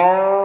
Oh.